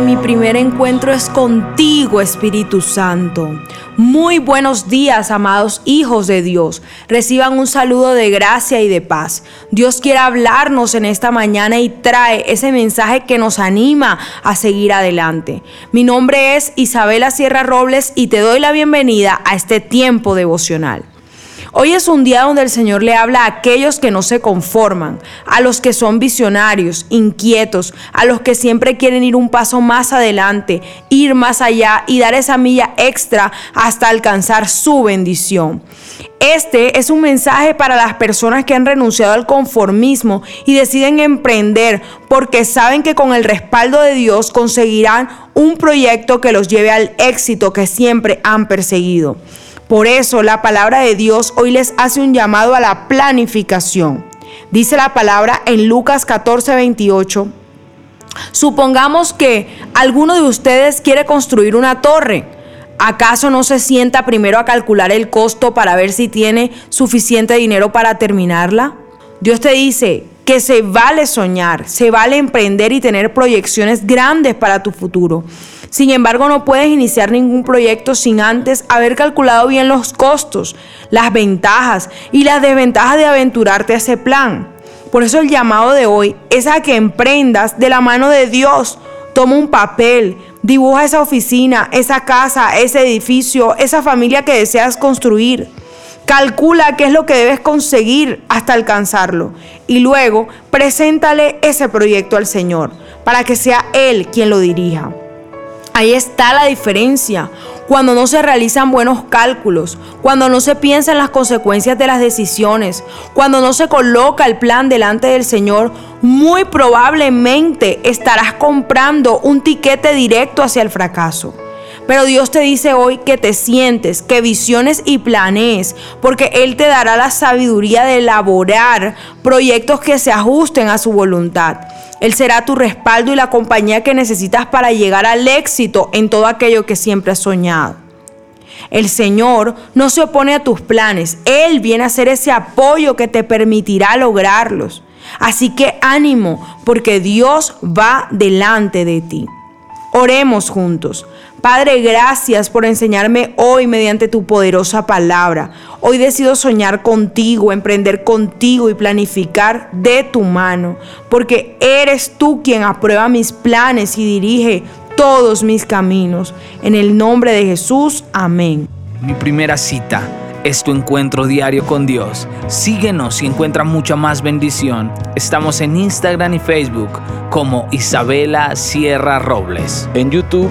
mi primer encuentro es contigo, Espíritu Santo. Muy buenos días, amados hijos de Dios. Reciban un saludo de gracia y de paz. Dios quiere hablarnos en esta mañana y trae ese mensaje que nos anima a seguir adelante. Mi nombre es Isabela Sierra Robles y te doy la bienvenida a este tiempo devocional. Hoy es un día donde el Señor le habla a aquellos que no se conforman, a los que son visionarios, inquietos, a los que siempre quieren ir un paso más adelante, ir más allá y dar esa milla extra hasta alcanzar su bendición. Este es un mensaje para las personas que han renunciado al conformismo y deciden emprender porque saben que con el respaldo de Dios conseguirán un proyecto que los lleve al éxito que siempre han perseguido. Por eso la palabra de Dios hoy les hace un llamado a la planificación. Dice la palabra en Lucas 14, 28. Supongamos que alguno de ustedes quiere construir una torre. ¿Acaso no se sienta primero a calcular el costo para ver si tiene suficiente dinero para terminarla? Dios te dice que se vale soñar, se vale emprender y tener proyecciones grandes para tu futuro. Sin embargo, no puedes iniciar ningún proyecto sin antes haber calculado bien los costos, las ventajas y las desventajas de aventurarte a ese plan. Por eso el llamado de hoy es a que emprendas de la mano de Dios. Toma un papel, dibuja esa oficina, esa casa, ese edificio, esa familia que deseas construir. Calcula qué es lo que debes conseguir hasta alcanzarlo y luego preséntale ese proyecto al Señor para que sea Él quien lo dirija. Ahí está la diferencia. Cuando no se realizan buenos cálculos, cuando no se piensa en las consecuencias de las decisiones, cuando no se coloca el plan delante del Señor, muy probablemente estarás comprando un tiquete directo hacia el fracaso. Pero Dios te dice hoy que te sientes, que visiones y planees, porque Él te dará la sabiduría de elaborar proyectos que se ajusten a su voluntad. Él será tu respaldo y la compañía que necesitas para llegar al éxito en todo aquello que siempre has soñado. El Señor no se opone a tus planes, Él viene a ser ese apoyo que te permitirá lograrlos. Así que ánimo, porque Dios va delante de ti. Oremos juntos. Padre, gracias por enseñarme hoy mediante tu poderosa palabra. Hoy decido soñar contigo, emprender contigo y planificar de tu mano, porque eres tú quien aprueba mis planes y dirige todos mis caminos. En el nombre de Jesús, amén. Mi primera cita es tu encuentro diario con Dios. Síguenos y encuentra mucha más bendición. Estamos en Instagram y Facebook como Isabela Sierra Robles. En YouTube